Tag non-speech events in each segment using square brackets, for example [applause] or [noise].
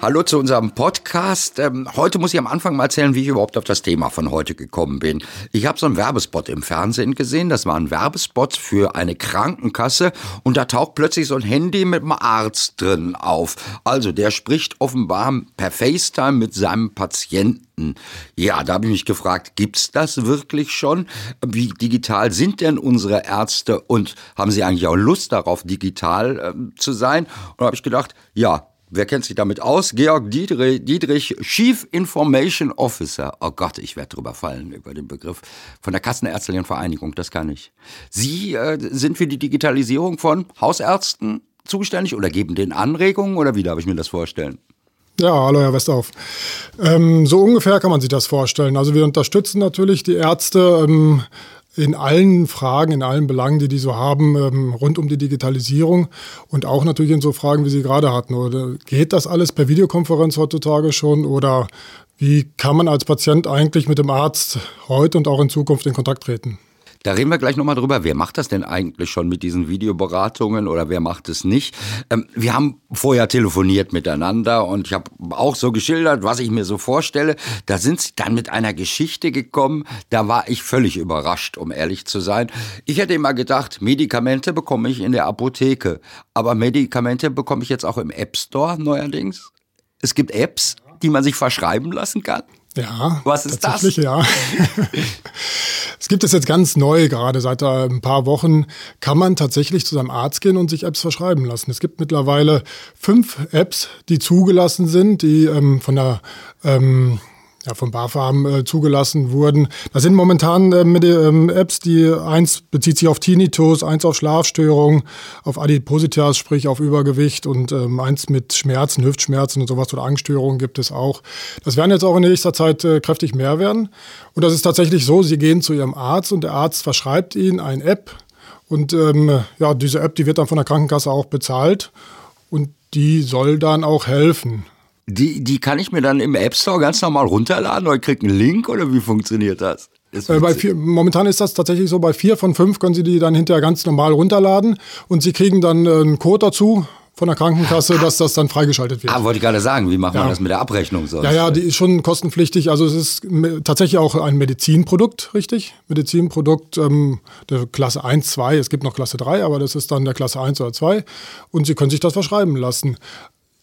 Hallo zu unserem Podcast. Ähm, heute muss ich am Anfang mal erzählen, wie ich überhaupt auf das Thema von heute gekommen bin. Ich habe so einen Werbespot im Fernsehen gesehen. Das war ein Werbespot für eine Krankenkasse und da taucht plötzlich so ein Handy mit einem Arzt drin auf. Also der spricht offenbar per FaceTime mit seinem Patienten. Ja, da habe ich mich gefragt, gibt's das wirklich schon? Wie digital sind denn unsere Ärzte und haben sie eigentlich auch Lust darauf, digital äh, zu sein? Und da habe ich gedacht, ja, Wer kennt sich damit aus? Georg Dietrich, Dietrich, Chief Information Officer. Oh Gott, ich werde drüber fallen über den Begriff von der Kassenärztlichen Vereinigung. Das kann ich. Sie äh, sind für die Digitalisierung von Hausärzten zuständig oder geben den Anregungen oder wie darf ich mir das vorstellen? Ja, hallo Herr Westhoff. Ähm, so ungefähr kann man sich das vorstellen. Also wir unterstützen natürlich die Ärzte. Ähm, in allen Fragen, in allen Belangen, die die so haben, ähm, rund um die Digitalisierung und auch natürlich in so Fragen, wie Sie gerade hatten. Oder geht das alles per Videokonferenz heutzutage schon oder wie kann man als Patient eigentlich mit dem Arzt heute und auch in Zukunft in Kontakt treten? Da reden wir gleich nochmal drüber. Wer macht das denn eigentlich schon mit diesen Videoberatungen oder wer macht es nicht? Ähm, wir haben vorher telefoniert miteinander und ich habe auch so geschildert, was ich mir so vorstelle. Da sind sie dann mit einer Geschichte gekommen. Da war ich völlig überrascht, um ehrlich zu sein. Ich hätte immer gedacht, Medikamente bekomme ich in der Apotheke. Aber Medikamente bekomme ich jetzt auch im App Store neuerdings. Es gibt Apps, die man sich verschreiben lassen kann. Ja, was ist tatsächlich, das? Ja. [laughs] es gibt es jetzt ganz neu, gerade seit ein paar Wochen kann man tatsächlich zu seinem Arzt gehen und sich Apps verschreiben lassen. Es gibt mittlerweile fünf Apps, die zugelassen sind, die ähm, von der ähm, ja, von BAFAM äh, zugelassen wurden. Das sind momentan äh, mit, ähm, Apps, die eins bezieht sich auf Tinnitus, eins auf Schlafstörungen, auf Adipositas, sprich auf Übergewicht und ähm, eins mit Schmerzen, Hüftschmerzen und sowas oder Angststörungen gibt es auch. Das werden jetzt auch in nächster Zeit äh, kräftig mehr werden. Und das ist tatsächlich so, Sie gehen zu Ihrem Arzt und der Arzt verschreibt Ihnen eine App und ähm, ja, diese App, die wird dann von der Krankenkasse auch bezahlt und die soll dann auch helfen. Die, die kann ich mir dann im App Store ganz normal runterladen oder kriege einen Link oder wie funktioniert das? Äh, vier, momentan ist das tatsächlich so, bei vier von fünf können Sie die dann hinterher ganz normal runterladen und Sie kriegen dann äh, einen Code dazu von der Krankenkasse, dass das dann freigeschaltet wird. Ah, wollte ich gerade sagen, wie macht ja. man das mit der Abrechnung sonst? Ja, ja, die ist schon kostenpflichtig. Also es ist tatsächlich auch ein Medizinprodukt, richtig? Medizinprodukt ähm, der Klasse 1, 2, es gibt noch Klasse 3, aber das ist dann der Klasse 1 oder 2 und Sie können sich das verschreiben lassen.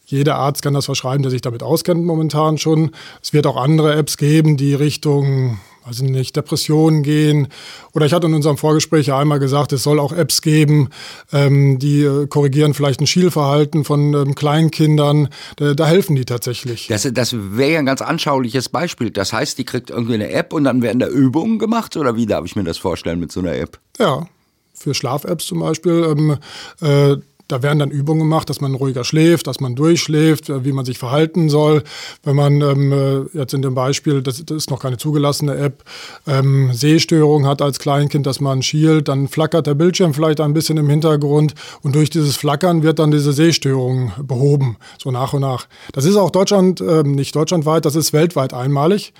Jeder Arzt kann das verschreiben, der sich damit auskennt momentan schon. Es wird auch andere Apps geben, die Richtung, also nicht Depressionen gehen. Oder ich hatte in unserem Vorgespräch ja einmal gesagt, es soll auch Apps geben, ähm, die äh, korrigieren vielleicht ein Schielverhalten von ähm, Kleinkindern. Da, da, helfen die tatsächlich. Das, das wäre ja ein ganz anschauliches Beispiel. Das heißt, die kriegt irgendwie eine App und dann werden da Übungen gemacht? Oder wie darf ich mir das vorstellen mit so einer App? Ja, für Schlaf-Apps zum Beispiel. Ähm, äh, da werden dann Übungen gemacht, dass man ruhiger schläft, dass man durchschläft, äh, wie man sich verhalten soll. Wenn man ähm, äh, jetzt in dem Beispiel, das, das, ist noch keine zugelassene App, ähm, Sehstörung hat als Kleinkind, dass man schielt, dann flackert der Bildschirm vielleicht ein bisschen im Hintergrund und durch dieses Flackern wird dann diese Sehstörung behoben, so nach und nach. Das ist auch Deutschland, äh, nicht deutschlandweit, das ist weltweit einmalig.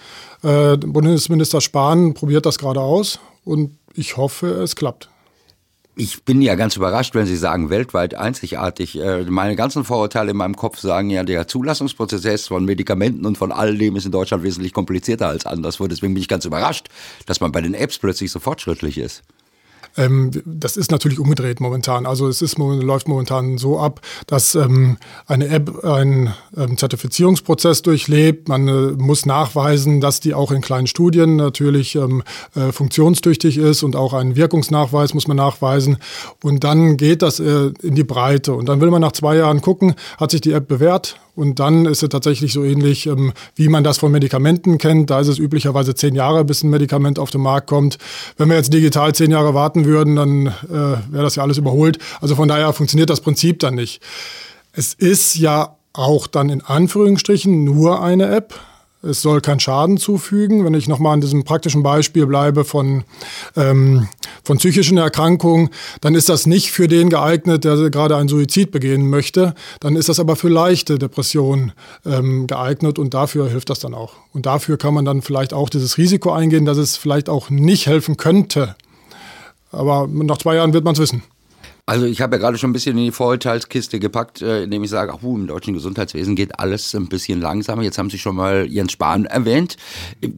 Äh, Bundesminister Spahn probiert das gerade aus und ich hoffe, es klappt. Ich bin ja ganz überrascht, wenn Sie sagen, weltweit einzigartig. Äh, meine ganzen Vorurteile in meinem Kopf sagen ja, der Zulassungsprozess von Medikamenten und von all dem ist in Deutschland wesentlich komplizierter als anderswo. Deswegen bin ich ganz überrascht, dass man bei den Apps plötzlich so fortschrittlich ist. Ähm, das ist natürlich umgedreht momentan. Also es ist, läuft momentan so ab, dass ähm, eine App einen ähm, Zertifizierungsprozess durchlebt. Man äh, muss nachweisen, dass die auch in kleinen Studien natürlich ähm, äh, funktionstüchtig ist und auch einen Wirkungsnachweis muss man nachweisen. Und dann geht das äh, in die Breite. Und dann will man nach zwei Jahren gucken, hat sich die App bewährt und dann ist es tatsächlich so ähnlich, ähm, wie man das von Medikamenten kennt. Da ist es üblicherweise zehn Jahre, bis ein Medikament auf den Markt kommt. Wenn wir jetzt digital zehn Jahre warten würden, dann äh, wäre das ja alles überholt. Also von daher funktioniert das Prinzip dann nicht. Es ist ja auch dann in Anführungsstrichen nur eine App. Es soll keinen Schaden zufügen. Wenn ich nochmal an diesem praktischen Beispiel bleibe von, ähm, von psychischen Erkrankungen, dann ist das nicht für den geeignet, der gerade einen Suizid begehen möchte. Dann ist das aber für leichte Depressionen ähm, geeignet und dafür hilft das dann auch. Und dafür kann man dann vielleicht auch dieses Risiko eingehen, dass es vielleicht auch nicht helfen könnte. Aber nach zwei Jahren wird man es wissen. Also ich habe ja gerade schon ein bisschen in die Vorurteilskiste gepackt, äh, indem ich sage, ach, im deutschen Gesundheitswesen geht alles ein bisschen langsamer. Jetzt haben Sie schon mal Jens Spahn erwähnt.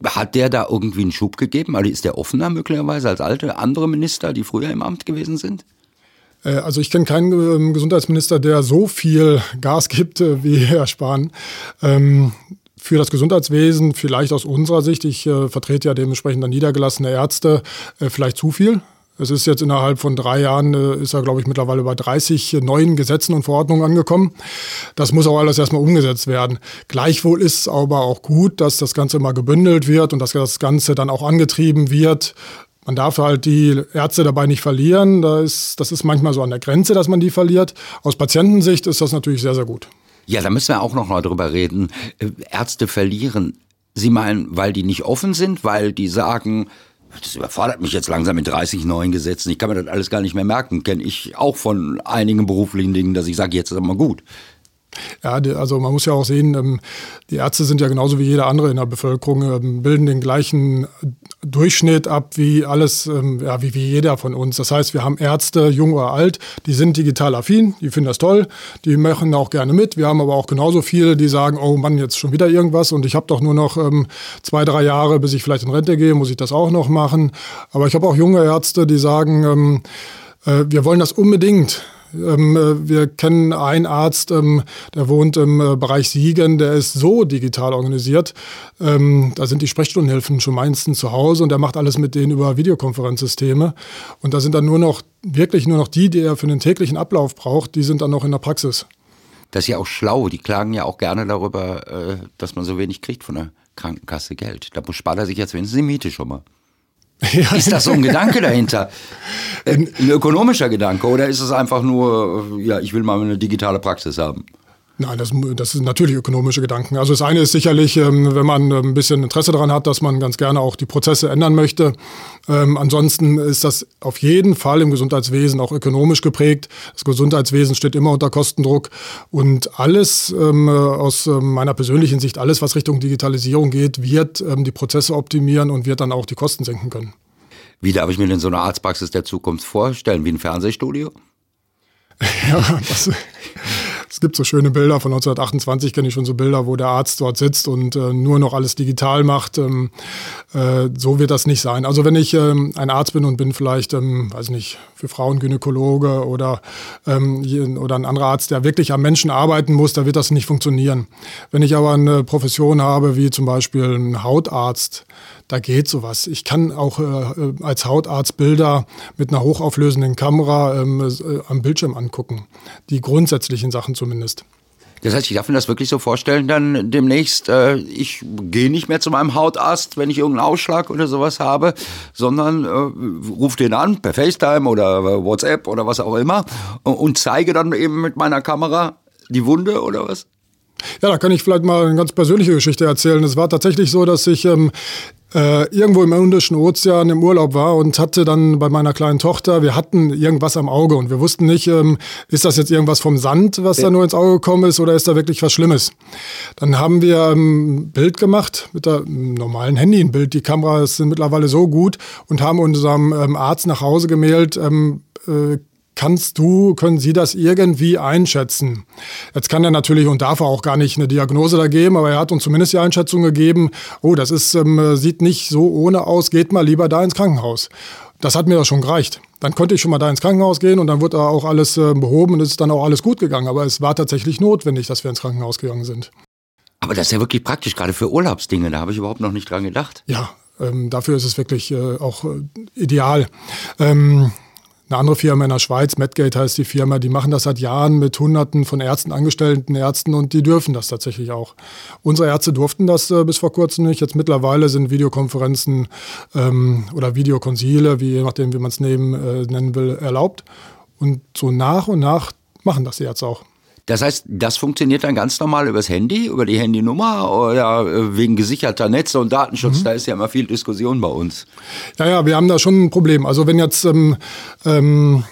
Hat der da irgendwie einen Schub gegeben? Also ist der offener möglicherweise als alte andere Minister, die früher im Amt gewesen sind? Äh, also ich kenne keinen ähm, Gesundheitsminister, der so viel Gas gibt äh, wie Herr Spahn. Ähm, für das Gesundheitswesen, vielleicht aus unserer Sicht, ich äh, vertrete ja dementsprechend dann niedergelassene Ärzte, äh, vielleicht zu viel. Es ist jetzt innerhalb von drei Jahren, äh, ist er, glaube ich, mittlerweile bei 30 neuen Gesetzen und Verordnungen angekommen. Das muss auch alles erstmal umgesetzt werden. Gleichwohl ist es aber auch gut, dass das Ganze mal gebündelt wird und dass das Ganze dann auch angetrieben wird. Man darf halt die Ärzte dabei nicht verlieren. Das ist, das ist manchmal so an der Grenze, dass man die verliert. Aus Patientensicht ist das natürlich sehr, sehr gut. Ja, da müssen wir auch noch mal drüber reden. Äh, Ärzte verlieren. Sie meinen, weil die nicht offen sind, weil die sagen, das überfordert mich jetzt langsam mit 30 neuen Gesetzen. Ich kann mir das alles gar nicht mehr merken. Kenne ich auch von einigen beruflichen Dingen, dass ich sage, jetzt ist aber gut. Ja, also man muss ja auch sehen, ähm, die Ärzte sind ja genauso wie jeder andere in der Bevölkerung, ähm, bilden den gleichen Durchschnitt ab wie alles, ähm, ja, wie, wie jeder von uns. Das heißt, wir haben Ärzte, jung oder alt, die sind digital affin, die finden das toll, die machen auch gerne mit. Wir haben aber auch genauso viele, die sagen, oh Mann, jetzt schon wieder irgendwas und ich habe doch nur noch ähm, zwei, drei Jahre, bis ich vielleicht in Rente gehe, muss ich das auch noch machen. Aber ich habe auch junge Ärzte, die sagen, ähm, äh, wir wollen das unbedingt. Ähm, äh, wir kennen einen Arzt, ähm, der wohnt im äh, Bereich Siegen, der ist so digital organisiert. Ähm, da sind die Sprechstundenhilfen schon meistens zu Hause und der macht alles mit denen über Videokonferenzsysteme. Und da sind dann nur noch, wirklich nur noch die, die er für den täglichen Ablauf braucht, die sind dann noch in der Praxis. Das ist ja auch schlau. Die klagen ja auch gerne darüber, äh, dass man so wenig kriegt von der Krankenkasse Geld. Da spart er sich jetzt wenigstens die Miete schon mal. [laughs] Ja. Ist das so ein Gedanke dahinter? Ein, ein ökonomischer Gedanke oder ist es einfach nur, ja, ich will mal eine digitale Praxis haben? Nein, das, das sind natürlich ökonomische Gedanken. Also das eine ist sicherlich, ähm, wenn man ein bisschen Interesse daran hat, dass man ganz gerne auch die Prozesse ändern möchte. Ähm, ansonsten ist das auf jeden Fall im Gesundheitswesen auch ökonomisch geprägt. Das Gesundheitswesen steht immer unter Kostendruck und alles ähm, aus meiner persönlichen Sicht, alles was Richtung Digitalisierung geht, wird die Prozesse optimieren und wird dann auch die Kosten senken können. Wie darf ich mir denn so eine Arztpraxis der Zukunft vorstellen? Wie ein Fernsehstudio? [laughs] ja, das, es gibt so schöne Bilder von 1928, kenne ich schon so Bilder, wo der Arzt dort sitzt und äh, nur noch alles digital macht. Ähm, äh, so wird das nicht sein. Also wenn ich ähm, ein Arzt bin und bin vielleicht, ähm, weiß nicht, für Frauen Gynäkologe oder, ähm, oder ein anderer Arzt, der wirklich am Menschen arbeiten muss, da wird das nicht funktionieren. Wenn ich aber eine Profession habe, wie zum Beispiel ein Hautarzt, da geht sowas. Ich kann auch äh, äh, als Hautarzt Bilder mit einer hochauflösenden Kamera ähm, äh, am Bildschirm angucken. Die grundsätzlichen Sachen zumindest. Das heißt, ich darf mir das wirklich so vorstellen, dann demnächst, äh, ich gehe nicht mehr zu meinem Hautarzt, wenn ich irgendeinen Ausschlag oder sowas habe, sondern äh, rufe den an per FaceTime oder WhatsApp oder was auch immer und zeige dann eben mit meiner Kamera die Wunde oder was? Ja, da kann ich vielleicht mal eine ganz persönliche Geschichte erzählen. Es war tatsächlich so, dass ich ähm, äh, irgendwo im Indischen Ozean im Urlaub war und hatte dann bei meiner kleinen Tochter, wir hatten irgendwas am Auge und wir wussten nicht, ähm, ist das jetzt irgendwas vom Sand, was ja. da nur ins Auge gekommen ist oder ist da wirklich was Schlimmes. Dann haben wir ein ähm, Bild gemacht mit einem normalen Handy, ein Bild. Die Kameras sind mittlerweile so gut und haben unserem ähm, Arzt nach Hause gemailt, ähm, äh, Kannst du, können Sie das irgendwie einschätzen? Jetzt kann er natürlich und darf er auch gar nicht eine Diagnose da geben, aber er hat uns zumindest die Einschätzung gegeben, oh, das ist, ähm, sieht nicht so ohne aus, geht mal lieber da ins Krankenhaus. Das hat mir doch schon gereicht. Dann konnte ich schon mal da ins Krankenhaus gehen und dann wird da auch alles äh, behoben und es ist dann auch alles gut gegangen. Aber es war tatsächlich notwendig, dass wir ins Krankenhaus gegangen sind. Aber das ist ja wirklich praktisch, gerade für Urlaubsdinge. Da habe ich überhaupt noch nicht dran gedacht. Ja, ähm, dafür ist es wirklich äh, auch äh, ideal. Ähm, eine andere Firma in der Schweiz, Medgate heißt die Firma, die machen das seit Jahren mit Hunderten von Ärzten, angestellten Ärzten und die dürfen das tatsächlich auch. Unsere Ärzte durften das äh, bis vor kurzem nicht. Jetzt mittlerweile sind Videokonferenzen ähm, oder Videokonsile, wie, je nachdem, wie man es äh, nennen will, erlaubt. Und so nach und nach machen das die Ärzte auch. Das heißt, das funktioniert dann ganz normal übers Handy, über die Handynummer oder äh, wegen gesicherter Netze und Datenschutz. Mhm. Da ist ja immer viel Diskussion bei uns. Ja, ja, wir haben da schon ein Problem. Also wenn jetzt ähm, ähm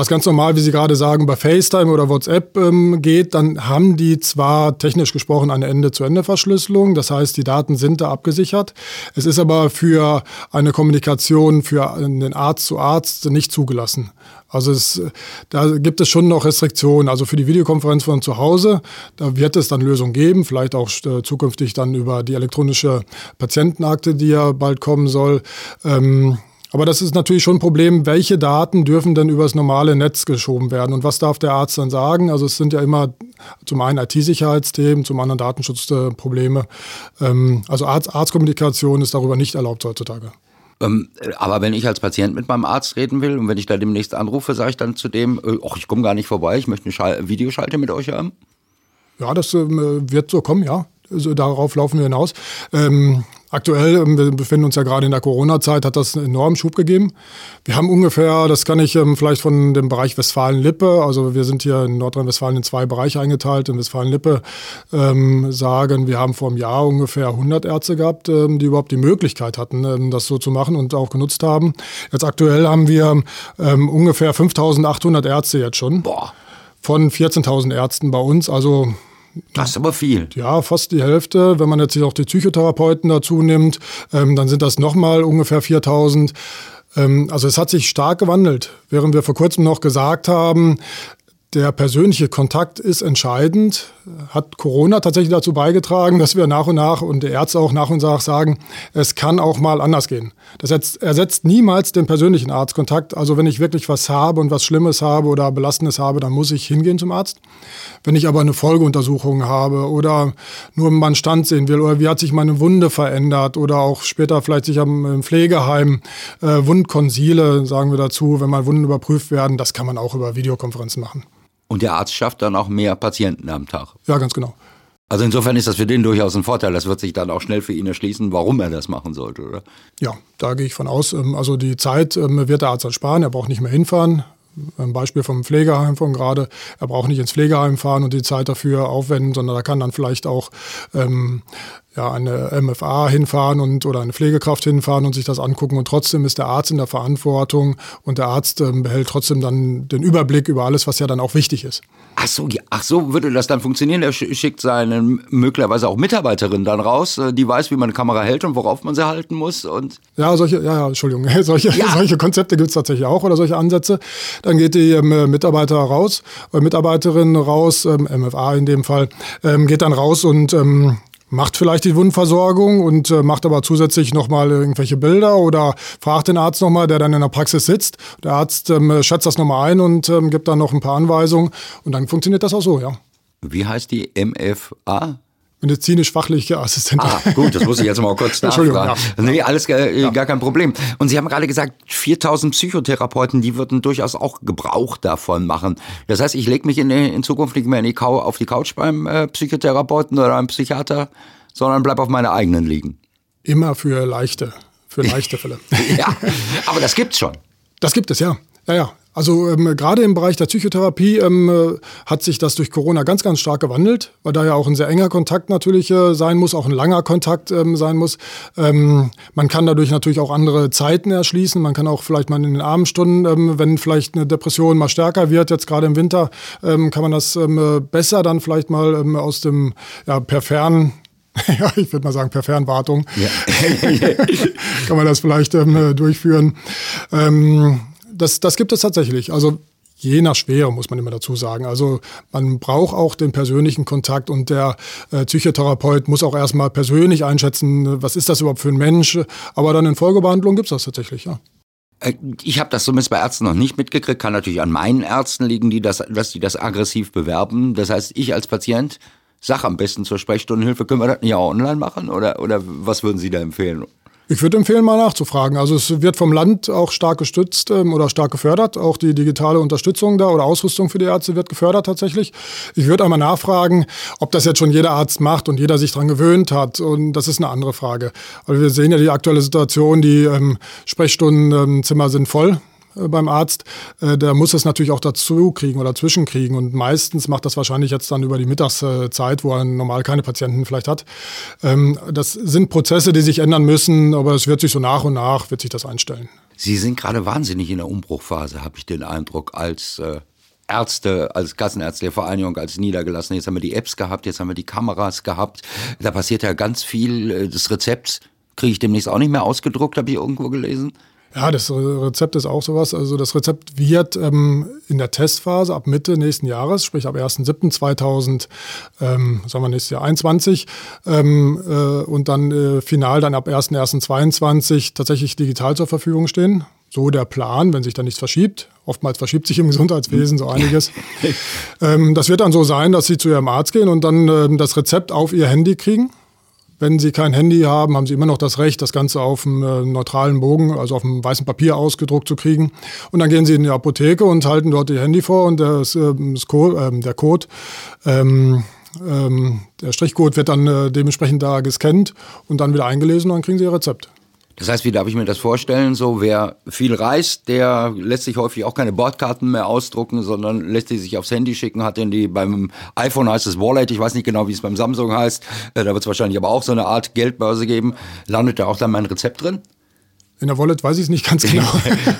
das ganz normal, wie Sie gerade sagen, bei FaceTime oder WhatsApp ähm, geht, dann haben die zwar technisch gesprochen eine Ende-zu-Ende-Verschlüsselung, das heißt, die Daten sind da abgesichert. Es ist aber für eine Kommunikation für den Arzt zu Arzt nicht zugelassen. Also es, da gibt es schon noch Restriktionen. Also für die Videokonferenz von zu Hause, da wird es dann Lösungen geben, vielleicht auch äh, zukünftig dann über die elektronische Patientenakte, die ja bald kommen soll. Ähm, aber das ist natürlich schon ein Problem, welche Daten dürfen denn übers normale Netz geschoben werden und was darf der Arzt dann sagen? Also es sind ja immer zum einen IT-Sicherheitsthemen, zum anderen Datenschutzprobleme. Ähm, also Arzt Arztkommunikation ist darüber nicht erlaubt heutzutage. Ähm, aber wenn ich als Patient mit meinem Arzt reden will und wenn ich da demnächst anrufe, sage ich dann zu dem, äh, ach, ich komme gar nicht vorbei, ich möchte eine Schal Videoschalte mit euch haben? Ja, das äh, wird so kommen, ja. Also darauf laufen wir hinaus. Ähm, Aktuell, ähm, wir befinden uns ja gerade in der Corona-Zeit, hat das einen enormen Schub gegeben. Wir haben ungefähr, das kann ich ähm, vielleicht von dem Bereich Westfalen-Lippe, also wir sind hier in Nordrhein-Westfalen in zwei Bereiche eingeteilt, in Westfalen-Lippe ähm, sagen, wir haben vor einem Jahr ungefähr 100 Ärzte gehabt, ähm, die überhaupt die Möglichkeit hatten, ähm, das so zu machen und auch genutzt haben. Jetzt aktuell haben wir ähm, ungefähr 5800 Ärzte jetzt schon. Boah. Von 14.000 Ärzten bei uns, also das ist aber viel. Ja, fast die Hälfte. Wenn man jetzt auch die Psychotherapeuten dazu nimmt, ähm, dann sind das nochmal ungefähr 4000. Ähm, also es hat sich stark gewandelt. Während wir vor kurzem noch gesagt haben, der persönliche Kontakt ist entscheidend. Hat Corona tatsächlich dazu beigetragen, dass wir nach und nach und die Ärzte auch nach und nach sagen, es kann auch mal anders gehen. Das ersetzt niemals den persönlichen Arztkontakt. Also wenn ich wirklich was habe und was Schlimmes habe oder Belastendes habe, dann muss ich hingehen zum Arzt. Wenn ich aber eine Folgeuntersuchung habe oder nur mal einen Stand sehen will oder wie hat sich meine Wunde verändert oder auch später vielleicht sich am Pflegeheim äh, Wundkonsile, sagen wir dazu, wenn mal Wunden überprüft werden, das kann man auch über Videokonferenzen machen. Und der Arzt schafft dann auch mehr Patienten am Tag. Ja, ganz genau. Also insofern ist das für den durchaus ein Vorteil. Das wird sich dann auch schnell für ihn erschließen, warum er das machen sollte, oder? Ja, da gehe ich von aus. Ähm, also die Zeit ähm, wird der Arzt dann sparen. Er braucht nicht mehr hinfahren. Ein Beispiel vom Pflegeheim von gerade. Er braucht nicht ins Pflegeheim fahren und die Zeit dafür aufwenden, sondern er kann dann vielleicht auch ähm, ja, eine MFA hinfahren und oder eine Pflegekraft hinfahren und sich das angucken. Und trotzdem ist der Arzt in der Verantwortung und der Arzt ähm, behält trotzdem dann den Überblick über alles, was ja dann auch wichtig ist. Ach so, ja, ach so würde das dann funktionieren. Er schickt seine möglicherweise auch Mitarbeiterin dann raus, äh, die weiß, wie man eine Kamera hält und worauf man sie halten muss. Und ja, solche, ja, ja, Entschuldigung, [laughs] solche, ja. solche Konzepte gibt es tatsächlich auch oder solche Ansätze. Dann geht die ähm, Mitarbeiter raus, oder Mitarbeiterin raus, ähm, MFA in dem Fall, ähm, geht dann raus und ähm, macht vielleicht die Wundversorgung und äh, macht aber zusätzlich nochmal irgendwelche Bilder oder fragt den Arzt nochmal, der dann in der Praxis sitzt. Der Arzt ähm, schätzt das nochmal ein und ähm, gibt dann noch ein paar Anweisungen und dann funktioniert das auch so, ja. Wie heißt die MFA? Medizinisch-fachliche Assistentin. Ah, gut, das muss ich jetzt mal kurz [laughs] nachfragen. Ja. Nee, alles äh, ja. gar kein Problem. Und Sie haben gerade gesagt, 4000 Psychotherapeuten, die würden durchaus auch Gebrauch davon machen. Das heißt, ich lege mich in, in, Zukunft nicht mehr in die auf die Couch beim äh, Psychotherapeuten oder einem Psychiater, sondern bleib auf meine eigenen liegen. Immer für leichte, für leichte Fälle. [laughs] ja, aber das gibt's schon. Das gibt es, ja. Ja, ja. Also ähm, gerade im Bereich der Psychotherapie ähm, äh, hat sich das durch Corona ganz, ganz stark gewandelt, weil da ja auch ein sehr enger Kontakt natürlich äh, sein muss, auch ein langer Kontakt ähm, sein muss. Ähm, man kann dadurch natürlich auch andere Zeiten erschließen. Man kann auch vielleicht mal in den Abendstunden, ähm, wenn vielleicht eine Depression mal stärker wird, jetzt gerade im Winter, ähm, kann man das äh, besser dann vielleicht mal aus dem ja, per Fern [laughs] ja, ich würde mal sagen, per Fernwartung ja. [laughs] kann man das vielleicht ähm, durchführen. Ähm, das, das gibt es tatsächlich. Also je nach Schwere, muss man immer dazu sagen. Also man braucht auch den persönlichen Kontakt und der äh, Psychotherapeut muss auch erstmal persönlich einschätzen, was ist das überhaupt für ein Mensch. Aber dann in Folgebehandlung gibt es das tatsächlich, ja. Äh, ich habe das zumindest bei Ärzten noch nicht mitgekriegt, kann natürlich an meinen Ärzten liegen, die das, dass die das aggressiv bewerben. Das heißt, ich als Patient sage am besten zur Sprechstundenhilfe, können wir das nicht auch online machen oder, oder was würden Sie da empfehlen? Ich würde empfehlen, mal nachzufragen. Also es wird vom Land auch stark gestützt ähm, oder stark gefördert. Auch die digitale Unterstützung da oder Ausrüstung für die Ärzte wird gefördert tatsächlich. Ich würde einmal nachfragen, ob das jetzt schon jeder Arzt macht und jeder sich daran gewöhnt hat. Und das ist eine andere Frage. Also wir sehen ja die aktuelle Situation, die ähm, Sprechstundenzimmer sind voll beim Arzt, äh, der muss es natürlich auch dazu kriegen oder zwischenkriegen. Und meistens macht das wahrscheinlich jetzt dann über die Mittagszeit, wo er normal keine Patienten vielleicht hat. Ähm, das sind Prozesse, die sich ändern müssen, aber es wird sich so nach und nach, wird sich das einstellen. Sie sind gerade wahnsinnig in der Umbruchphase, habe ich den Eindruck, als äh, Ärzte, als Kassenärztliche Vereinigung, als niedergelassen. Jetzt haben wir die Apps gehabt, jetzt haben wir die Kameras gehabt. Da passiert ja ganz viel. Äh, das Rezept kriege ich demnächst auch nicht mehr ausgedruckt, habe ich irgendwo gelesen. Ja, das Rezept ist auch sowas. Also das Rezept wird ähm, in der Testphase ab Mitte nächsten Jahres, sprich ab 1.7.2000, ähm, sagen wir nächstes Jahr 21 ähm, äh, und dann äh, final dann ab 1.1.22 tatsächlich digital zur Verfügung stehen. So der Plan, wenn sich da nichts verschiebt. Oftmals verschiebt sich im [laughs] Gesundheitswesen so einiges. [laughs] ähm, das wird dann so sein, dass Sie zu Ihrem Arzt gehen und dann ähm, das Rezept auf Ihr Handy kriegen wenn Sie kein Handy haben, haben Sie immer noch das Recht, das Ganze auf einem äh, neutralen Bogen, also auf einem weißen Papier ausgedruckt zu kriegen. Und dann gehen Sie in die Apotheke und halten dort Ihr Handy vor und das, äh, das Code, äh, der Code, ähm, ähm, der Strichcode wird dann äh, dementsprechend da gescannt und dann wieder eingelesen und dann kriegen Sie Ihr Rezept. Das heißt, wie darf ich mir das vorstellen? So, wer viel reist, der lässt sich häufig auch keine Bordkarten mehr ausdrucken, sondern lässt die sich aufs Handy schicken, hat denn die beim iPhone heißt es Wallet, ich weiß nicht genau, wie es beim Samsung heißt, äh, da wird es wahrscheinlich aber auch so eine Art Geldbörse geben. Landet da auch dann mein Rezept drin? In der Wallet weiß ich es nicht ganz [laughs] genau.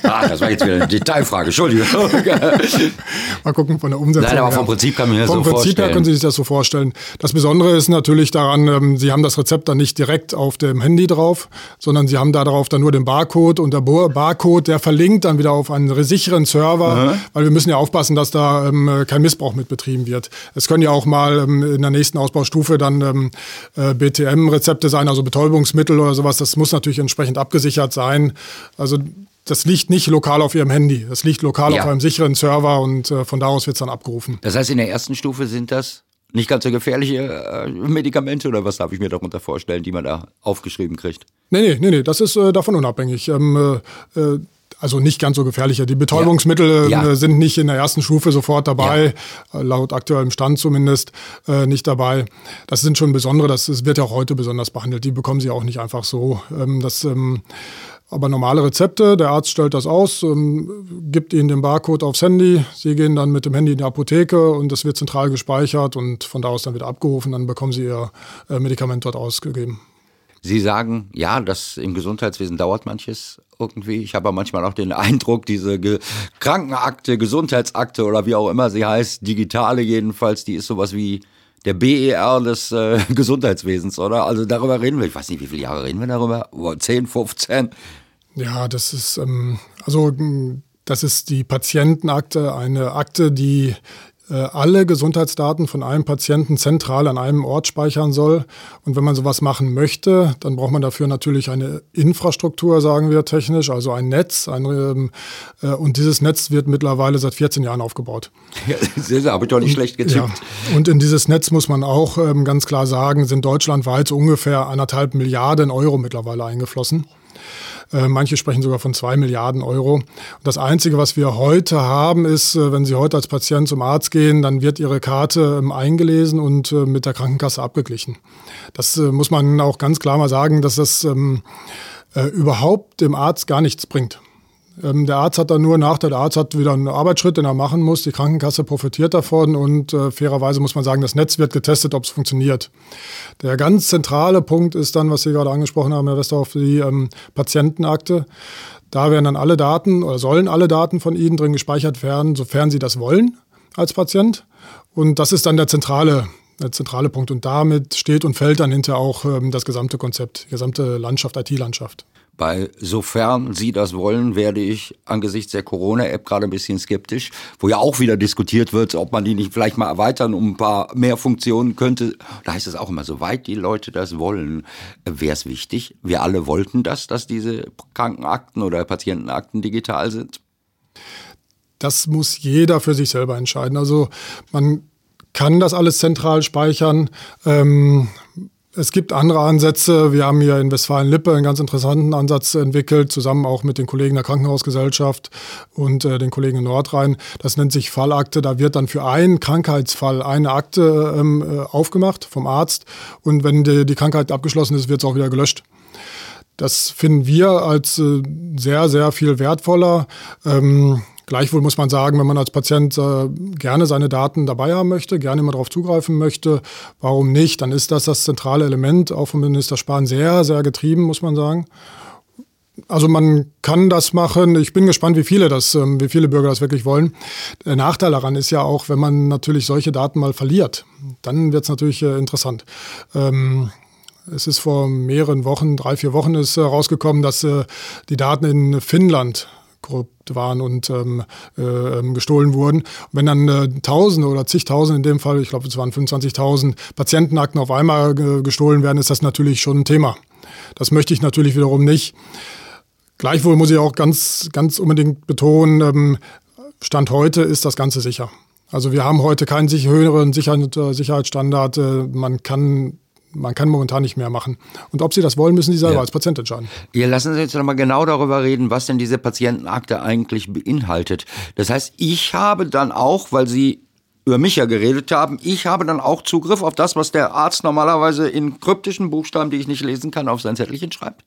ah, das war jetzt wieder eine Detailfrage, Entschuldigung. [laughs] Mal gucken von der Umsetzung. Nein, aber vom Prinzip kann man mir das vom so Prinzip vorstellen. her können Sie sich das so vorstellen. Das Besondere ist natürlich daran, ähm, Sie haben das Rezept dann nicht direkt auf dem Handy drauf, sondern Sie haben da drauf dann nur den Barcode und der Barcode, der verlinkt dann wieder auf einen sicheren Server, mhm. weil wir müssen ja aufpassen, dass da ähm, kein Missbrauch mit betrieben wird. Es können ja auch mal ähm, in der nächsten Ausbaustufe dann ähm, äh, BTM-Rezepte sein, also Betäubungsmittel oder sowas. Das muss natürlich entsprechend abgesichert sein. Also also das liegt nicht lokal auf Ihrem Handy. Das liegt lokal ja. auf einem sicheren Server und äh, von da aus wird es dann abgerufen. Das heißt, in der ersten Stufe sind das nicht ganz so gefährliche äh, Medikamente oder was darf ich mir darunter vorstellen, die man da aufgeschrieben kriegt? Nee, nee, nee, nee das ist äh, davon unabhängig. Ähm, äh, äh also nicht ganz so gefährlicher. Die Betäubungsmittel ja. Ja. Äh, sind nicht in der ersten Stufe sofort dabei, ja. laut aktuellem Stand zumindest äh, nicht dabei. Das sind schon besondere, das, das, wird ja auch heute besonders behandelt. Die bekommen Sie auch nicht einfach so. Ähm, das ähm, aber normale Rezepte, der Arzt stellt das aus, ähm, gibt Ihnen den Barcode aufs Handy. Sie gehen dann mit dem Handy in die Apotheke und das wird zentral gespeichert und von da aus dann wieder abgerufen. Dann bekommen Sie Ihr äh, Medikament dort ausgegeben. Sie sagen, ja, das im Gesundheitswesen dauert manches irgendwie. Ich habe aber manchmal auch den Eindruck, diese Ge Krankenakte, Gesundheitsakte oder wie auch immer sie heißt, digitale jedenfalls, die ist sowas wie der BER des äh, Gesundheitswesens, oder? Also darüber reden wir, ich weiß nicht, wie viele Jahre reden wir darüber? 10, 15? Ja, das ist, ähm, also das ist die Patientenakte, eine Akte, die äh, alle Gesundheitsdaten von einem Patienten zentral an einem Ort speichern soll. Und wenn man sowas machen möchte, dann braucht man dafür natürlich eine Infrastruktur, sagen wir technisch, also ein Netz. Ein, ähm, äh, und dieses Netz wird mittlerweile seit 14 Jahren aufgebaut. [laughs] Ja, das habe ich doch nicht schlecht getippt. Ja. Und in dieses Netz muss man auch ähm, ganz klar sagen, sind deutschlandweit so ungefähr anderthalb Milliarden Euro mittlerweile eingeflossen. Äh, manche sprechen sogar von zwei Milliarden Euro. Und das Einzige, was wir heute haben, ist, äh, wenn Sie heute als Patient zum Arzt gehen, dann wird Ihre Karte ähm, eingelesen und äh, mit der Krankenkasse abgeglichen. Das muss man auch ganz klar mal sagen, dass das ähm, überhaupt dem Arzt gar nichts bringt. Ähm, der Arzt hat dann nur Nachteil. Der Arzt hat wieder einen Arbeitsschritt, den er machen muss. Die Krankenkasse profitiert davon und äh, fairerweise muss man sagen, das Netz wird getestet, ob es funktioniert. Der ganz zentrale Punkt ist dann, was Sie gerade angesprochen haben, Herr Westerhoff, die ähm, Patientenakte. Da werden dann alle Daten oder sollen alle Daten von Ihnen drin gespeichert werden, sofern Sie das wollen als Patient. Und das ist dann der zentrale der zentrale Punkt. Und damit steht und fällt dann hinter auch ähm, das gesamte Konzept, die gesamte Landschaft, IT-Landschaft. Bei sofern Sie das wollen, werde ich angesichts der Corona-App gerade ein bisschen skeptisch, wo ja auch wieder diskutiert wird, ob man die nicht vielleicht mal erweitern um ein paar mehr Funktionen könnte. Da heißt es auch immer, soweit die Leute das wollen, wäre es wichtig. Wir alle wollten das, dass diese Krankenakten oder Patientenakten digital sind. Das muss jeder für sich selber entscheiden. Also man kann das alles zentral speichern. Ähm, es gibt andere Ansätze. Wir haben hier in Westfalen-Lippe einen ganz interessanten Ansatz entwickelt, zusammen auch mit den Kollegen der Krankenhausgesellschaft und äh, den Kollegen in Nordrhein. Das nennt sich Fallakte. Da wird dann für einen Krankheitsfall eine Akte ähm, äh, aufgemacht vom Arzt und wenn die, die Krankheit abgeschlossen ist, wird es auch wieder gelöscht. Das finden wir als äh, sehr, sehr viel wertvoller. Ähm, Gleichwohl muss man sagen, wenn man als Patient äh, gerne seine Daten dabei haben möchte, gerne immer darauf zugreifen möchte, warum nicht? Dann ist das das zentrale Element, auch vom Minister Spahn sehr, sehr getrieben, muss man sagen. Also man kann das machen. Ich bin gespannt, wie viele das, ähm, wie viele Bürger das wirklich wollen. Der Nachteil daran ist ja auch, wenn man natürlich solche Daten mal verliert, dann wird es natürlich äh, interessant. Ähm, es ist vor mehreren Wochen, drei, vier Wochen ist herausgekommen, dass äh, die Daten in Finnland korrupt waren und ähm, äh, ähm, gestohlen wurden. Und wenn dann äh, Tausende oder zigtausende in dem Fall, ich glaube es waren 25.000 Patientenakten auf einmal äh, gestohlen werden, ist das natürlich schon ein Thema. Das möchte ich natürlich wiederum nicht. Gleichwohl muss ich auch ganz, ganz unbedingt betonen, ähm, Stand heute ist das Ganze sicher. Also wir haben heute keinen höheren äh, Sicherheitsstandard. Äh, man kann man kann momentan nicht mehr machen. Und ob Sie das wollen, müssen Sie selber ja. als Patient entscheiden. Ja, lassen Sie uns noch mal genau darüber reden, was denn diese Patientenakte eigentlich beinhaltet. Das heißt, ich habe dann auch, weil Sie über mich ja geredet haben, ich habe dann auch Zugriff auf das, was der Arzt normalerweise in kryptischen Buchstaben, die ich nicht lesen kann, auf sein Zettelchen schreibt?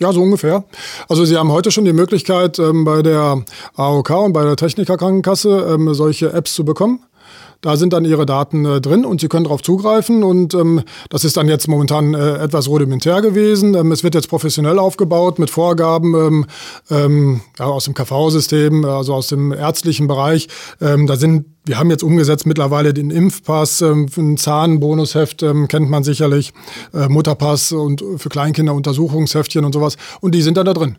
Ja, so ungefähr. Also Sie haben heute schon die Möglichkeit, ähm, bei der AOK und bei der Technikerkrankenkasse ähm, solche Apps zu bekommen. Da sind dann Ihre Daten äh, drin und Sie können darauf zugreifen. Und ähm, das ist dann jetzt momentan äh, etwas rudimentär gewesen. Ähm, es wird jetzt professionell aufgebaut mit Vorgaben ähm, ähm ja, aus dem KV-System, also aus dem ärztlichen Bereich. Ähm, da sind wir haben jetzt umgesetzt mittlerweile den Impfpass, ähm, ein Zahnbonusheft kennt man sicherlich, äh, Mutterpass und für Kleinkinder Untersuchungsheftchen und sowas. Und die sind dann da drin.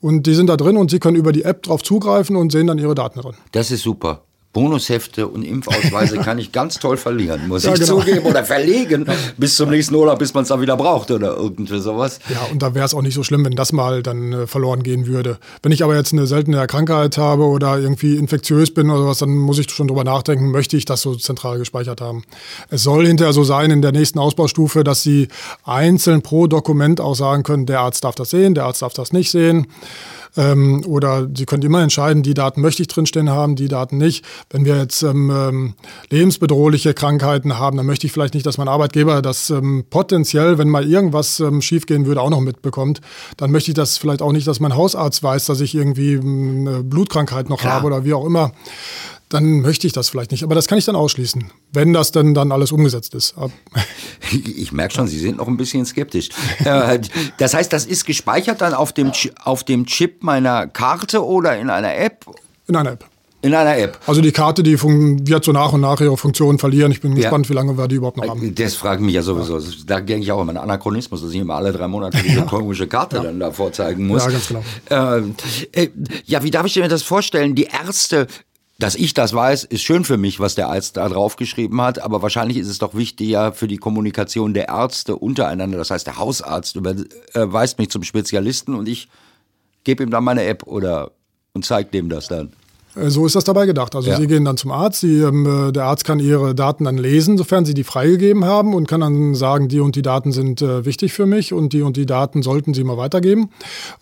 Und die sind da drin und Sie können über die App drauf zugreifen und sehen dann Ihre Daten drin. Das ist super. Bonushefte und Impfausweise kann ich ganz toll verlieren, muss ja, ich genau. zugeben. Oder verlegen bis zum nächsten Urlaub, bis man es dann wieder braucht oder irgendwie sowas. Ja, und da wäre es auch nicht so schlimm, wenn das mal dann äh, verloren gehen würde. Wenn ich aber jetzt eine seltene Krankheit habe oder irgendwie infektiös bin oder was, dann muss ich schon drüber nachdenken, möchte ich das so zentral gespeichert haben. Es soll hinterher so sein in der nächsten Ausbaustufe, dass Sie einzeln pro Dokument auch sagen können, der Arzt darf das sehen, der Arzt darf das nicht sehen. Ähm, oder Sie können immer entscheiden, die Daten möchte ich drinstehen haben, die Daten nicht. Wenn wir jetzt ähm, ähm, lebensbedrohliche Krankheiten haben, dann möchte ich vielleicht nicht, dass mein Arbeitgeber das ähm, potenziell, wenn mal irgendwas ähm, schiefgehen würde, auch noch mitbekommt. Dann möchte ich das vielleicht auch nicht, dass mein Hausarzt weiß, dass ich irgendwie ähm, eine Blutkrankheit noch Klar. habe oder wie auch immer dann möchte ich das vielleicht nicht. Aber das kann ich dann ausschließen, wenn das denn dann alles umgesetzt ist. [laughs] Ich merke schon, Sie sind noch ein bisschen skeptisch. [laughs] Äh, das heißt, das ist gespeichert dann auf dem, auf dem Chip meiner Karte oder in einer App? In einer App. In einer App. Also die Karte, die wird so nach und nach ihre Funktionen verlieren. Ich bin ja. gespannt, wie lange wir die überhaupt noch haben. Das fragt mich ja sowieso. Ja. Da denke ich auch immer, ein Anachronismus, dass ich immer alle drei Monate diese [laughs] ja. komische Karte dann da vorzeigen muss. Ja, ganz genau. Ähm, äh, ja, wie darf ich mir das vorstellen? Die Ärzte dass ich das weiß, ist schön für mich, was der Arzt da draufgeschrieben hat, aber wahrscheinlich ist es doch wichtiger für die Kommunikation der Ärzte untereinander. Das heißt, der Hausarzt überweist mich zum Spezialisten und ich gebe ihm dann meine App oder und zeige dem das dann. Äh, so ist das dabei gedacht. Also ja. Sie gehen dann zum Arzt, Sie, ähm, äh, der Arzt kann Ihre Daten dann lesen, sofern Sie die freigegeben haben und kann dann sagen, die und die Daten sind äh, wichtig für mich und die und die Daten sollten Sie mal weitergeben.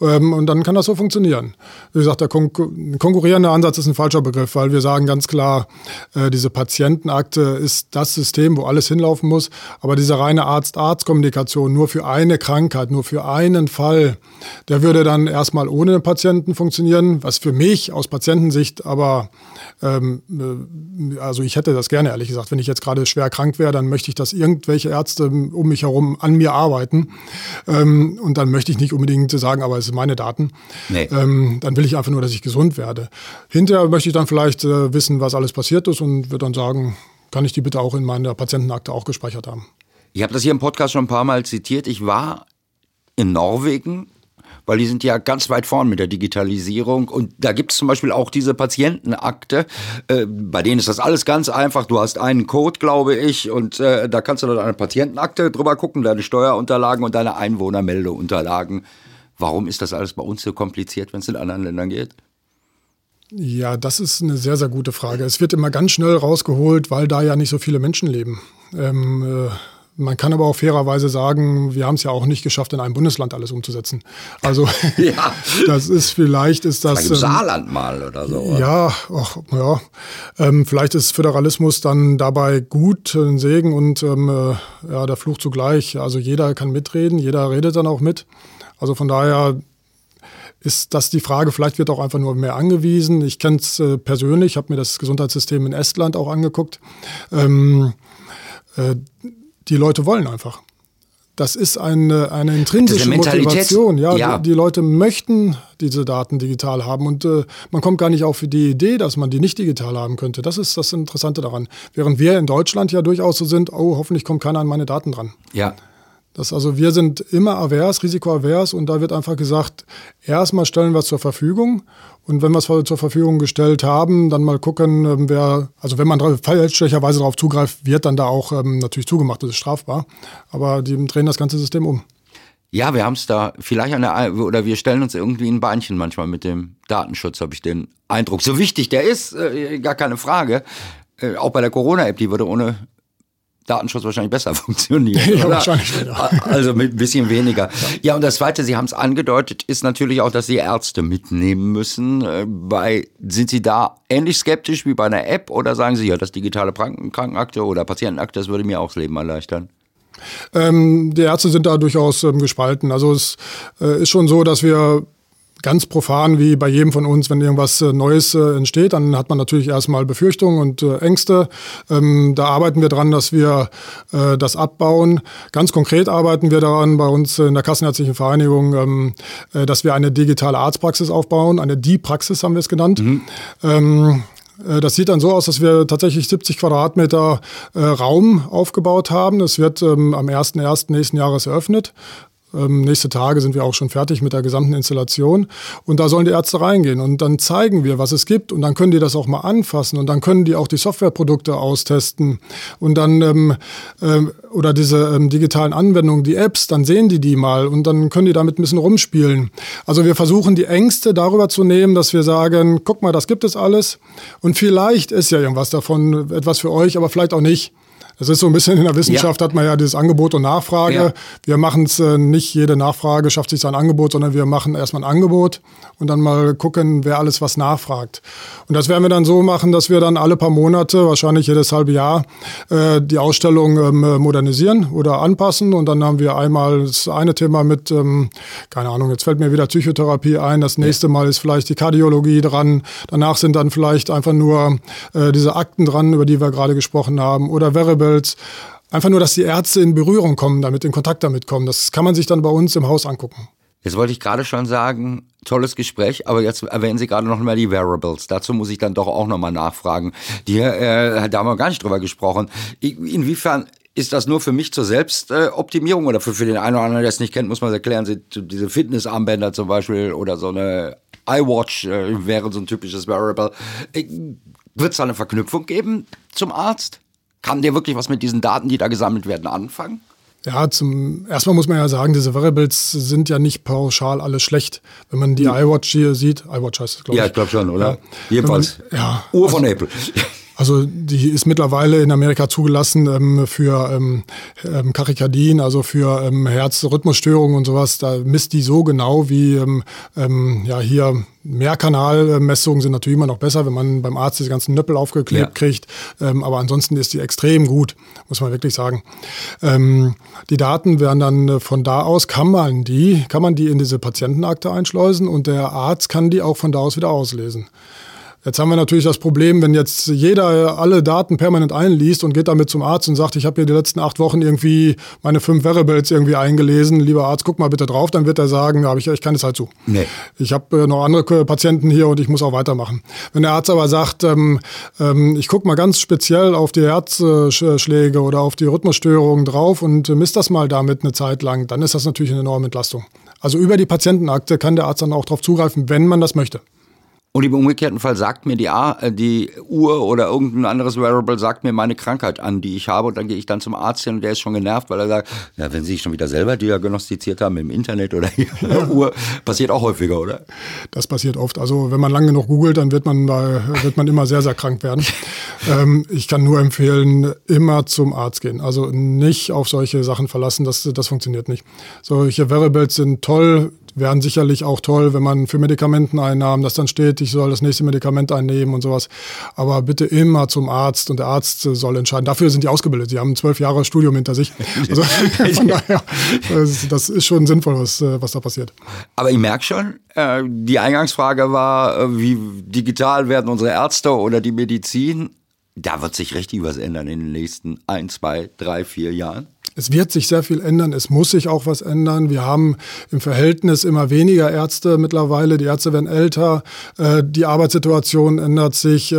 Ähm, und dann kann das so funktionieren. Wie gesagt, der Kon konkurrierende Ansatz ist ein falscher Begriff, weil wir sagen ganz klar, äh, diese Patientenakte ist das System, wo alles hinlaufen muss. Aber diese reine Arzt-Arzt-Kommunikation nur für eine Krankheit, nur für einen Fall, der würde dann erstmal ohne den Patienten funktionieren, was für mich aus Patientensicht aber ähm, äh, also ich hätte das gerne, ehrlich gesagt. Wenn ich jetzt gerade schwer krank wäre, dann möchte ich, dass irgendwelche Ärzte um mich herum an mir arbeiten. Ähm, und dann möchte ich nicht unbedingt sagen, aber es sind meine Daten. Nee. Ähm, dann will ich einfach nur, dass ich gesund werde. Hinterher möchte ich dann vielleicht äh, wissen, was alles passiert ist und würde dann sagen, kann ich die bitte auch in meiner Patientenakte auch gespeichert haben. Ich habe das hier im Podcast schon ein paar Mal zitiert. Ich war in Norwegen weil die sind ja ganz weit vorn mit der Digitalisierung. Und da gibt es zum Beispiel auch diese Patientenakte, äh, bei denen ist das alles ganz einfach. Du hast einen Code, glaube ich, und äh, da kannst du dann eine Patientenakte drüber gucken, deine Steuerunterlagen und deine Einwohnermeldeunterlagen. Warum ist das alles bei uns so kompliziert, wenn es in anderen Ländern geht? Ja, das ist eine sehr, sehr gute Frage. Es wird immer ganz schnell rausgeholt, weil da ja nicht so viele Menschen leben. Ähm, äh man kann aber auch fairerweise sagen, wir haben es ja auch nicht geschafft, in einem Bundesland alles umzusetzen. Also [laughs] ja. [laughs] das ist vielleicht ist das vielleicht im ähm, Saarland mal oder so. Ja, ach, ja. Ähm, vielleicht ist Föderalismus dann dabei gut, ein Segen und ähm, äh, ja der Fluch zugleich. Also jeder kann mitreden, jeder redet dann auch mit. Also von daher ist das die Frage, vielleicht wird auch einfach nur mehr angewiesen. Ich kenne es äh, persönlich, habe mir das Gesundheitssystem in Estland auch angeguckt. Ähm, äh, die Leute wollen einfach. Das ist eine, eine intrinsische Motivation. Ja, ja. Die, die, Leute möchten diese Daten digital haben und äh, man kommt gar nicht auf die Idee, dass man die nicht digital haben könnte. Das ist das Interessante daran. Während wir in Deutschland ja durchaus so sind, oh, hoffentlich kommt keiner an meine Daten dran. Ja. Das also wir sind immer avers, risikoavers und da wird einfach gesagt, erstmal stellen wir es zur Verfügung und wenn wir es zur Verfügung gestellt haben, dann mal gucken, ähm, wer, also wenn man fälschlicherweise darauf zugreift, wird dann da auch ähm, natürlich zugemacht, das ist strafbar. Aber die drehen das ganze System um. Ja, wir haben es da vielleicht an der, oder wir stellen uns irgendwie ein Beinchen manchmal mit dem Datenschutz, habe ich den Eindruck. So wichtig der ist, äh, gar keine Frage. Äh, auch bei der Corona-App, die würde ohne Datenschutz wahrscheinlich besser [laughs] funktionieren. Ja, oder? wahrscheinlich. Also mit ein bisschen weniger. Ja. ja, und das Zweite, Sie haben es angedeutet, ist natürlich auch, dass Sie Ärzte mitnehmen müssen. Äh, bei, sind Sie da ähnlich skeptisch wie bei einer App oder sagen Sie, ja, das digitale Krankenakte oder Patientenakte, das würde mir auch das Leben erleichtern? Ähm, die Ärzte sind da durchaus ähm, gespalten. Also es äh, ist schon so, dass wir ganz profan wie bei jedem von uns, wenn irgendwas äh, Neues äh, entsteht, dann hat man natürlich erstmal Befürchtungen und äh, Ängste. Ähm, da arbeiten wir dran, dass wir das abbauen. Ganz konkret arbeiten wir daran bei uns in der Kassenärztlichen Vereinigung, ähm, dass wir eine digitale Arztpraxis aufbauen. Eine Die-Praxis haben wir es genannt. Mhm. Ähm, das sieht dann so aus, dass wir tatsächlich 70 Quadratmeter Raum aufgebaut haben. Es wird am 1.1. nächsten Jahres eröffnet. Ähm, nächste Tage sind wir auch schon fertig mit der gesamten Installation. Und da sollen die Ärzte reingehen. Und dann zeigen wir, was es gibt. Und dann können die das auch mal anfassen. Und dann können die auch die Softwareprodukte austesten. Und dann, ähm, ähm, oder diese ähm, digitalen Anwendungen, die Apps, dann sehen die die mal. Und dann können die damit ein bisschen rumspielen. Also wir versuchen die Ängste darüber zu nehmen, dass wir sagen, guck mal, das gibt es alles. Und vielleicht ist ja irgendwas davon etwas für euch, aber vielleicht auch nicht. Es ist so ein bisschen in der Wissenschaft ja. hat man ja dieses Angebot und Nachfrage. Ja. Wir machen es äh, nicht, jede Nachfrage schafft sich sein Angebot, sondern wir machen erstmal ein Angebot und dann mal gucken, wer alles was nachfragt. Und das werden wir dann so machen, dass wir dann alle paar Monate, wahrscheinlich jedes halbe Jahr, äh, die Ausstellung ähm, modernisieren oder anpassen. Und dann haben wir einmal das eine Thema mit, ähm, keine Ahnung, jetzt fällt mir wieder Psychotherapie ein. Das nächste Mal ist vielleicht die Kardiologie dran. Danach sind dann vielleicht einfach nur äh, diese Akten dran, über die wir gerade gesprochen haben. Oder Wearable Festivals. Einfach nur, dass die Ärzte in Berührung kommen, damit in Kontakt damit kommen. Das kann man sich dann bei uns im Haus angucken. Jetzt wollte ich gerade schon sagen, tolles Gespräch, aber jetzt erwähnen Sie gerade noch mal die Wearables. Dazu muss ich dann doch auch noch mal nachfragen. Die, äh, da haben wir gar nicht drüber gesprochen. Inwiefern ist das nur für mich zur Selbstoptimierung oder für, für den einen oder anderen, der es nicht kennt, muss man erklären, diese Fitnessarmbänder zum Beispiel oder so eine iWatch äh, wäre so ein typisches Wearable. Äh, Wird es da eine Verknüpfung geben zum Arzt? Kann der wirklich was mit diesen Daten, die da gesammelt werden, anfangen? Ja, zum erstmal muss man ja sagen, diese Wearables sind ja nicht pauschal alles schlecht. Wenn man die hm. iWatch hier sieht, iWatch heißt es, glaube ich. Ja, ich glaube schon, oder? Ja. Jedenfalls. Man, ja. Uhr von also, Apple. Also die ist mittlerweile in Amerika zugelassen ähm, für ähm, ähm, Kachykardien, also für ähm, Herzrhythmusstörungen und sowas. Da misst die so genau wie ähm, ähm, ja hier Mehrkanalmessungen sind natürlich immer noch besser, wenn man beim Arzt diese ganzen Nöppel aufgeklebt ja. kriegt. Ähm, aber ansonsten ist die extrem gut, muss man wirklich sagen. Ähm, die Daten werden dann äh, von da aus, kann man die, kann man die in diese Patientenakte einschleusen und der Arzt kann die auch von da aus wieder auslesen. Jetzt haben wir natürlich das Problem, wenn jetzt jeder alle Daten permanent einliest und geht damit zum Arzt und sagt, ich habe hier die letzten acht Wochen irgendwie meine fünf Variables irgendwie eingelesen, lieber Arzt, guck mal bitte drauf, dann wird er sagen, habe ich echt keine Zeit zu. Nee. Ich habe äh, noch andere Patienten hier und ich muss auch weitermachen. Wenn der Arzt aber sagt, ähm, ähm, ich gucke mal ganz speziell auf die Herzschläge oder auf die Rhythmusstörungen drauf und misst das mal damit eine Zeit lang, dann ist das natürlich eine enorme Entlastung. Also über die Patientenakte kann der Arzt dann auch darauf zugreifen, wenn man das möchte. Und im umgekehrten Fall sagt mir die, äh, die Uhr oder irgendein anderes Wearable sagt mir meine Krankheit an, die ich habe. Und dann gehe ich dann zum Arzt hin und der ist schon genervt, weil er sagt, ja, wenn Sie sich schon wieder selber diagnostiziert haben im Internet oder in der Uhr, [laughs] passiert auch häufiger, oder? Das passiert oft. Also wenn man lange genug googelt, dann wird man, wird man immer sehr, sehr krank werden. [laughs] ähm, ich kann nur empfehlen, immer zum Arzt gehen. Also nicht auf solche Sachen verlassen, das, das funktioniert nicht. Solche Wearables sind toll wären sicherlich auch toll, wenn man für Medikamenteneinnahmen, das dann steht, ich soll das nächste Medikament einnehmen und sowas. Aber bitte immer zum Arzt und der Arzt soll entscheiden. Dafür sind die ausgebildet. Sie haben zwölf Jahre Studium hinter sich. [laughs] Also [laughs] von daher, das ist schon sinnvoll, was, was da passiert. Aber ich merke schon, äh, die Eingangsfrage war, äh, wie digital werden unsere Ärzte oder die Medizin? Da wird sich richtig was ändern in den nächsten ein, zwei, drei, vier Jahren. Es wird sich sehr viel ändern, es muss sich auch was ändern. Wir haben im Verhältnis immer weniger Ärzte mittlerweile, die Ärzte werden älter, äh, die Arbeitssituation ändert sich.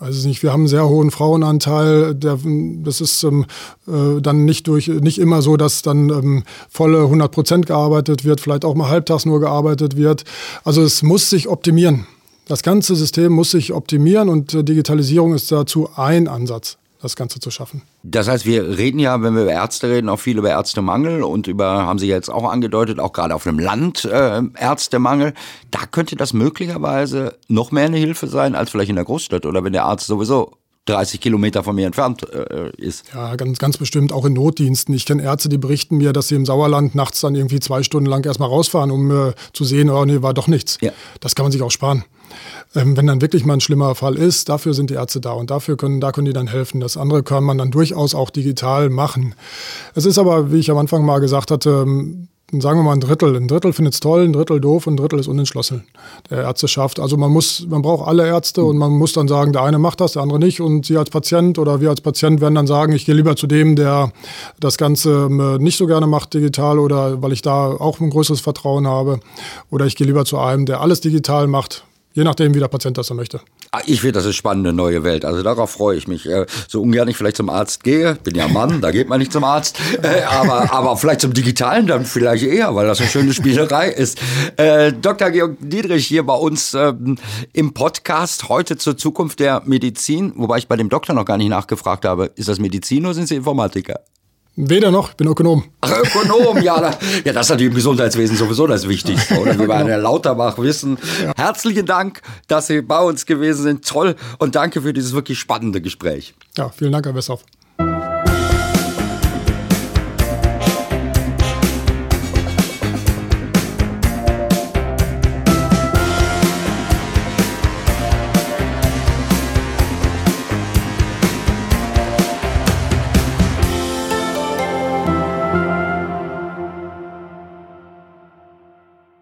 Weiß nicht, wir haben einen sehr hohen Frauenanteil. Der, das ist ähm, äh, dann nicht durch, nicht immer so, dass dann ähm, volle 100 Prozent gearbeitet wird, vielleicht auch mal halbtags nur gearbeitet wird. Also es muss sich optimieren. Das ganze System muss sich optimieren und äh, Digitalisierung ist dazu ein Ansatz das Ganze zu schaffen. Das heißt, wir reden ja, wenn wir über Ärzte reden, auch viel über Ärztemangel und über, haben Sie jetzt auch angedeutet, auch gerade auf dem Land äh, Ärztemangel. Da könnte das möglicherweise noch mehr eine Hilfe sein als vielleicht in der Großstadt oder wenn der Arzt sowieso 30 Kilometer von mir entfernt äh, ist. Ja, ganz, ganz bestimmt auch in Notdiensten. Ich kenne Ärzte, die berichten mir, dass sie im Sauerland nachts dann irgendwie zwei Stunden lang erstmal rausfahren, um äh, zu sehen, oh nee, war doch nichts. Ja. Das kann man sich auch sparen. Ähm, wenn dann wirklich mal ein schlimmer Fall ist, dafür sind die Ärzte da und dafür können, da können die dann helfen. Das andere kann man dann durchaus auch digital machen. Es ist aber, wie ich am Anfang mal gesagt hatte, ähm, sagen wir mal ein Drittel. Ein Drittel findet es toll, ein Drittel doof, ein Drittel ist unentschlossen der Ärzteschaft. Also man muss, man braucht alle Ärzte und man muss dann sagen, der eine macht das, der andere nicht. Und Sie als Patient oder wir als Patient werden dann sagen, ich gehe lieber zu dem, der das Ganze ähm, nicht so gerne macht digital oder weil ich da auch ein größeres Vertrauen habe. Oder ich gehe lieber zu einem, der alles digital macht, Je nachdem, wie der Patient das so möchte. Ah, ich finde, das ist spannende neue Welt. Also darauf freue ich mich. Äh, so ungern ich vielleicht zum Arzt gehe, bin ja Mann, da geht man nicht zum Arzt. Äh, aber, aber vielleicht zum Digitalen dann vielleicht eher, weil das eine schöne Spielerei ist. Äh, Dr. Georg Dietrich hier bei uns ähm, im Podcast heute zur Zukunft der Medizin, wobei ich bei dem Doktor noch gar nicht nachgefragt habe. Ist das Medizin oder sind Sie Informatiker? Weder noch, ich bin Ökonom. Ach, Ökonom, ja. Da, ja, das ist natürlich im Gesundheitswesen sowieso das Wichtigste, oder? Wie wir an der Lauterbach wissen. Ja. Herzlichen Dank, dass Sie bei uns gewesen sind. Toll und danke für dieses wirklich spannende Gespräch. Ja, vielen Dank, Herr Westhoff.